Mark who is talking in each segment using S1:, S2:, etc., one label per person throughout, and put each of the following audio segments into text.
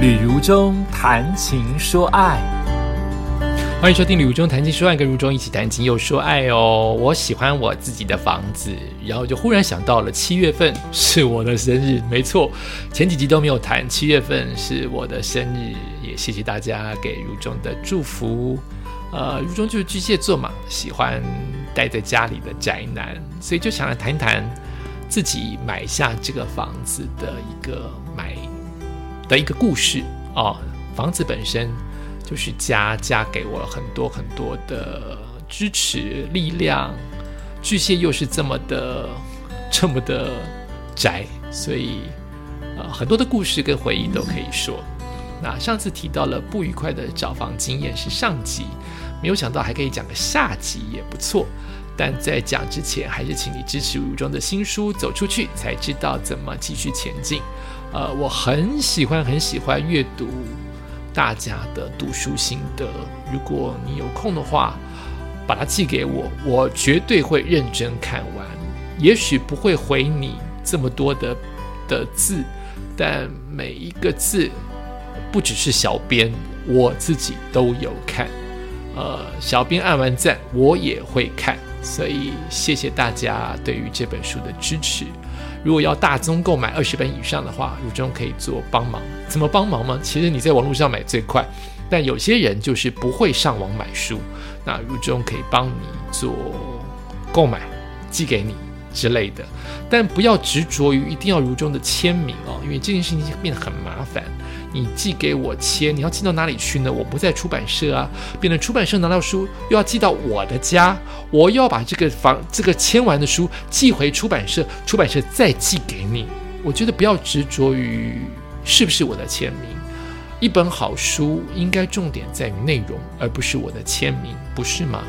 S1: 旅如中谈情说爱，
S2: 欢迎收听《旅如中谈情说爱》，跟如中一起谈情又说爱哦。我喜欢我自己的房子，然后就忽然想到了七月份是我的生日，没错，前几集都没有谈，七月份是我的生日，也谢谢大家给如中的祝福。呃，如中就是巨蟹座嘛，喜欢待在家里的宅男，所以就想来谈一谈自己买下这个房子的一个买。的一个故事哦，房子本身就是家，家给我很多很多的支持力量。巨蟹又是这么的这么的宅，所以呃很多的故事跟回忆都可以说。那上次提到了不愉快的找房经验是上集，没有想到还可以讲个下集也不错。但在讲之前，还是请你支持吴中的新书《走出去》，才知道怎么继续前进。呃，我很喜欢很喜欢阅读大家的读书心得。如果你有空的话，把它寄给我，我绝对会认真看完。也许不会回你这么多的的字，但每一个字不只是小编，我自己都有看。呃，小编按完赞，我也会看。所以谢谢大家对于这本书的支持。如果要大宗购买二十本以上的话，如中可以做帮忙。怎么帮忙吗？其实你在网络上买最快，但有些人就是不会上网买书，那如中可以帮你做购买，寄给你之类的。但不要执着于一定要如中的签名哦，因为这件事情变得很麻烦。你寄给我签，你要寄到哪里去呢？我不在出版社啊，变成出版社拿到书又要寄到我的家，我又要把这个房这个签完的书寄回出版社，出版社再寄给你。我觉得不要执着于是不是我的签名，一本好书应该重点在于内容，而不是我的签名，不是吗？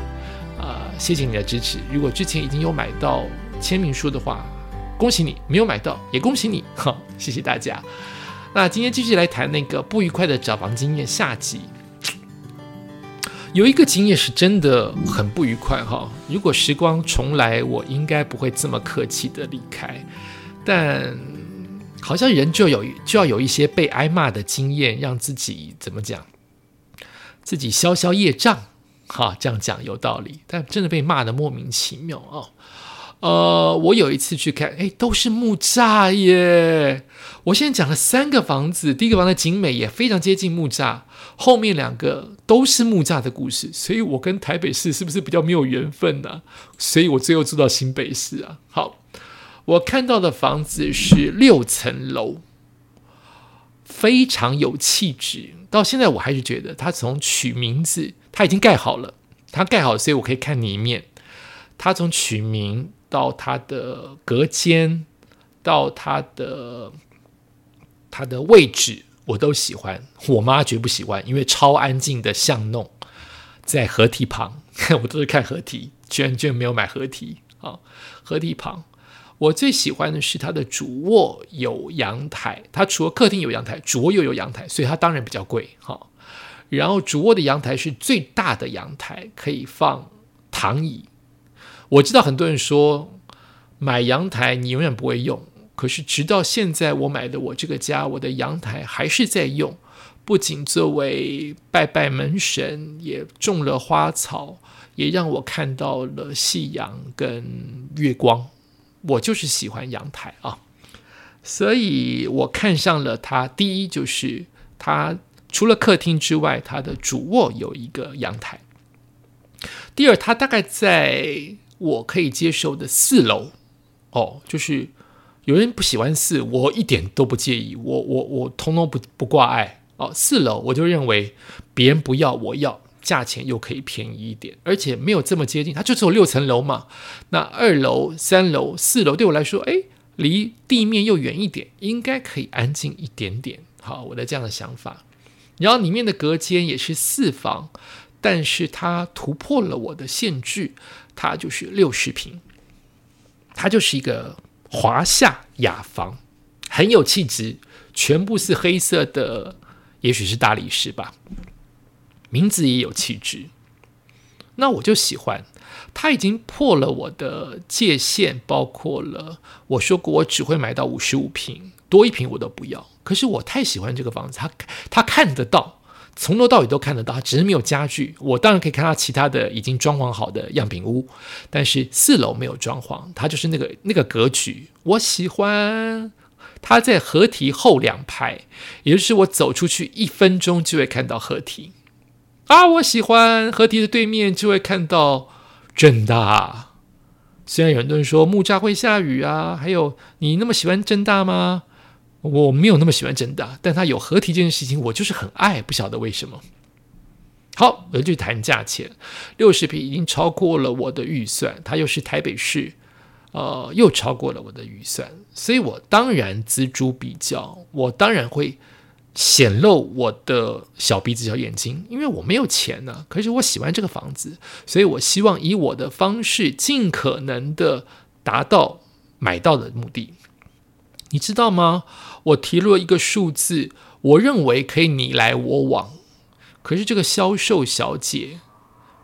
S2: 啊，谢谢你的支持。如果之前已经有买到签名书的话，恭喜你；没有买到也恭喜你。哈，谢谢大家。那今天继续来谈那个不愉快的找房经验下集。有一个经验是真的很不愉快哈。如果时光重来，我应该不会这么客气的离开。但好像人就有就要有一些被挨骂的经验，让自己怎么讲，自己消消业障。哈，这样讲有道理。但真的被骂的莫名其妙啊。呃，我有一次去看，哎，都是木栅耶。我现在讲了三个房子，第一个房子景美也非常接近木栅，后面两个都是木栅的故事，所以我跟台北市是不是比较没有缘分呢？所以我最后住到新北市啊。好，我看到的房子是六层楼，非常有气质。到现在我还是觉得，它从取名字，它已经盖好了，它盖好，所以我可以看里面。它从取名。到它的隔间，到它的它的位置，我都喜欢。我妈绝不喜欢，因为超安静的巷弄，在河堤旁，我都是看河堤，居然居然没有买河堤啊！河堤旁，我最喜欢的是它的主卧有阳台，它除了客厅有阳台，主卧又有阳台，所以它当然比较贵哈。然后主卧的阳台是最大的阳台，可以放躺椅。我知道很多人说买阳台你永远不会用，可是直到现在我买的我这个家，我的阳台还是在用，不仅作为拜拜门神，也种了花草，也让我看到了夕阳跟月光。我就是喜欢阳台啊，所以我看上了它。第一就是它除了客厅之外，它的主卧有一个阳台。第二，它大概在。我可以接受的四楼，哦，就是有人不喜欢四，我一点都不介意，我我我通通不不挂碍哦。四楼我就认为别人不要，我要，价钱又可以便宜一点，而且没有这么接近，它就只有六层楼嘛。那二楼、三楼、四楼对我来说，哎，离地面又远一点，应该可以安静一点点。好，我的这样的想法。然后里面的隔间也是四房，但是它突破了我的限制。它就是六十平，它就是一个华夏雅房，很有气质，全部是黑色的，也许是大理石吧，名字也有气质。那我就喜欢，它已经破了我的界限，包括了我说过我只会买到五十五平，多一瓶我都不要。可是我太喜欢这个房子，他他看得到，从头到尾都看得到，只是没有家具。我当然可以看到其他的已经装潢好的样品屋，但是四楼没有装潢，它就是那个那个格局，我喜欢。它在河堤后两排，也就是我走出去一分钟就会看到河堤啊！我喜欢河堤的对面就会看到正大。虽然有很多人说木栅会下雨啊，还有你那么喜欢正大吗？我没有那么喜欢正大，但它有合体这件事情，我就是很爱，不晓得为什么。好，我就谈价钱，六十平已经超过了我的预算，它又是台北市。呃，又超过了我的预算，所以我当然锱铢比较，我当然会显露我的小鼻子小眼睛，因为我没有钱呢。可是我喜欢这个房子，所以我希望以我的方式尽可能的达到买到的目的。你知道吗？我提了一个数字，我认为可以你来我往，可是这个销售小姐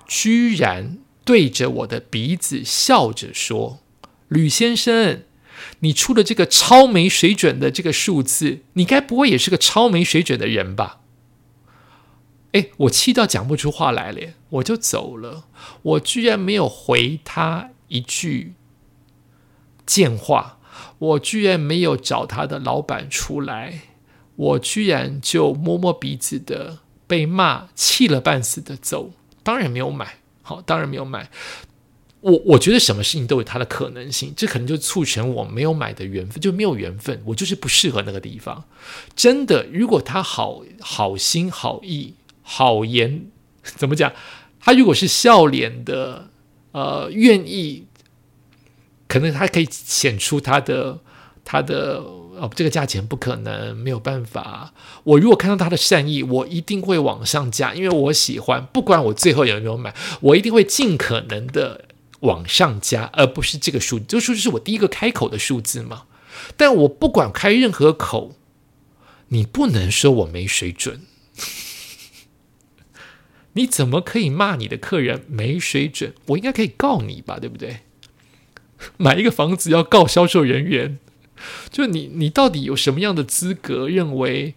S2: 居然对着我的鼻子笑着说。吕先生，你出的这个超没水准的这个数字，你该不会也是个超没水准的人吧？哎，我气到讲不出话来了，我就走了。我居然没有回他一句贱话，我居然没有找他的老板出来，我居然就摸摸鼻子的被骂，气了半死的走。当然没有买，好，当然没有买。我我觉得什么事情都有它的可能性，这可能就促成我没有买的缘分，就没有缘分，我就是不适合那个地方。真的，如果他好好心好意好言，怎么讲？他如果是笑脸的，呃，愿意，可能他可以显出他的他的哦，这个价钱不可能，没有办法。我如果看到他的善意，我一定会往上加，因为我喜欢，不管我最后有没有买，我一定会尽可能的。往上加，而不是这个数，这个数字是我第一个开口的数字嘛？但我不管开任何口，你不能说我没水准。你怎么可以骂你的客人没水准？我应该可以告你吧，对不对？买一个房子要告销售人员，就你，你到底有什么样的资格认为？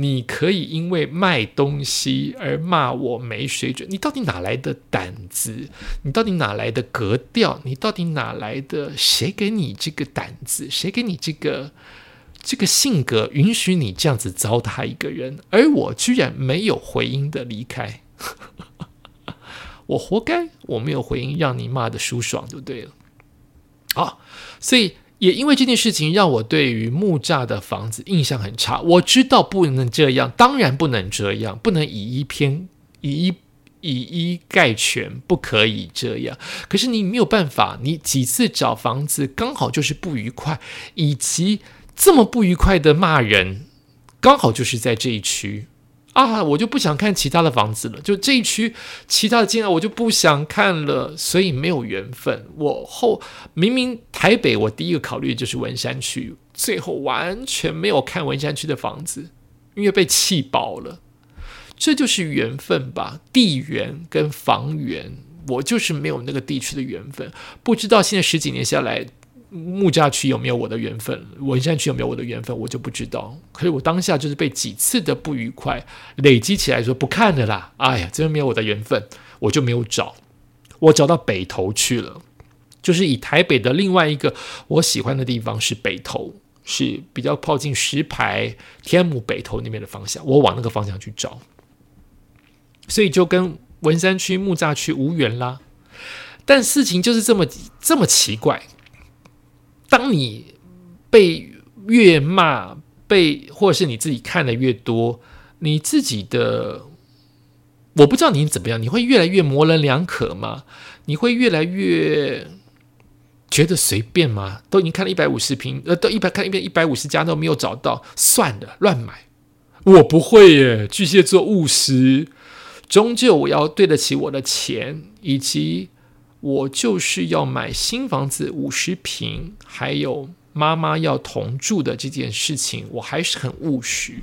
S2: 你可以因为卖东西而骂我没水准？你到底哪来的胆子？你到底哪来的格调？你到底哪来的？谁给你这个胆子？谁给你这个这个性格，允许你这样子糟蹋一个人？而我居然没有回音的离开，我活该！我没有回音，让你骂的舒爽就对了。好，所以。也因为这件事情，让我对于木栅的房子印象很差。我知道不能这样，当然不能这样，不能以一偏以一以一概全，不可以这样。可是你没有办法，你几次找房子刚好就是不愉快，以及这么不愉快的骂人，刚好就是在这一区。啊，我就不想看其他的房子了，就这一区其他的进来我就不想看了，所以没有缘分。我后明明台北我第一个考虑就是文山区，最后完全没有看文山区的房子，因为被气饱了。这就是缘分吧，地缘跟房源，我就是没有那个地区的缘分。不知道现在十几年下来。木栅区有没有我的缘分？文山区有没有我的缘分？我就不知道。可是我当下就是被几次的不愉快累积起来，说不看了啦。哎呀，真的没有我的缘分，我就没有找。我找到北投去了，就是以台北的另外一个我喜欢的地方是北投，是比较靠近石牌、天母、北投那边的方向。我往那个方向去找，所以就跟文山区、木栅区无缘啦。但事情就是这么这么奇怪。当你被越骂，被或者是你自己看的越多，你自己的我不知道你怎么样，你会越来越模棱两可吗？你会越来越觉得随便吗？都已经看了一百五十平，呃，都一百看一遍一百五十家都没有找到，算了，乱买。我不会耶，巨蟹座务实，终究我要对得起我的钱以及。我就是要买新房子五十平，还有妈妈要同住的这件事情，我还是很务实。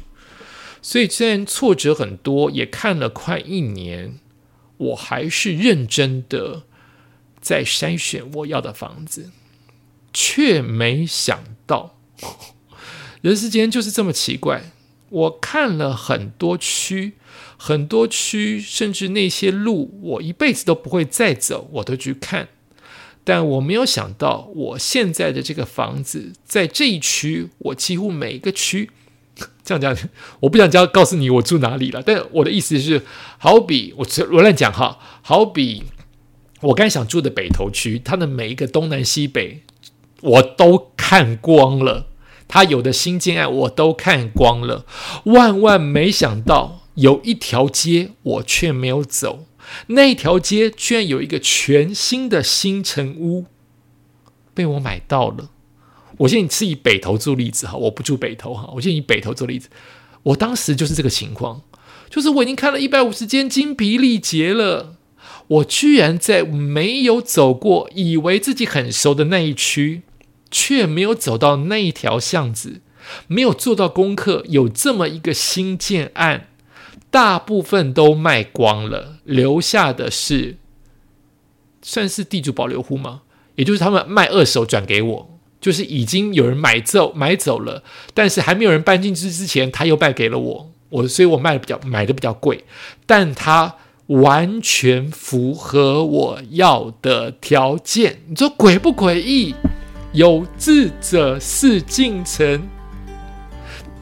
S2: 所以虽然挫折很多，也看了快一年，我还是认真的在筛选我要的房子，却没想到人世间就是这么奇怪。我看了很多区，很多区，甚至那些路我一辈子都不会再走，我都去看。但我没有想到，我现在的这个房子在这一区，我几乎每一个区，这样讲，我不想教告诉你我住哪里了。但我的意思是，好比我我乱讲哈，好比我刚想住的北投区，它的每一个东南西北，我都看光了。他有的新建案我都看光了，万万没想到有一条街我却没有走，那条街居然有一个全新的新城屋被我买到了。我现在是以北投做例子哈，我不住北投哈，我现在以北投做例子，我当时就是这个情况，就是我已经看了一百五十间精疲力竭了，我居然在没有走过，以为自己很熟的那一区。却没有走到那一条巷子，没有做到功课。有这么一个新建案，大部分都卖光了，留下的是算是地主保留户吗？也就是他们卖二手转给我，就是已经有人买走买走了，但是还没有人搬进去之前，他又卖给了我。我所以我卖的比较买的比较贵，但他完全符合我要的条件。你说诡不诡异？有志者事竟成。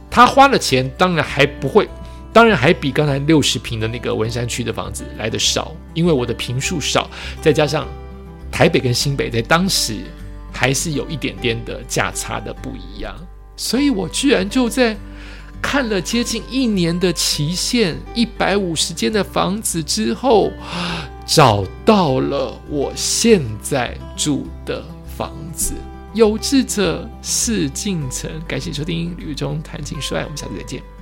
S2: 他花了钱，当然还不会，当然还比刚才六十平的那个文山区的房子来的少，因为我的平数少，再加上台北跟新北在当时还是有一点点的价差的不一样，所以我居然就在看了接近一年的期限，一百五十间的房子之后，找到了我现在住的房子。有志者事竟成。感谢收听《旅中谈情说爱》，我们下次再见。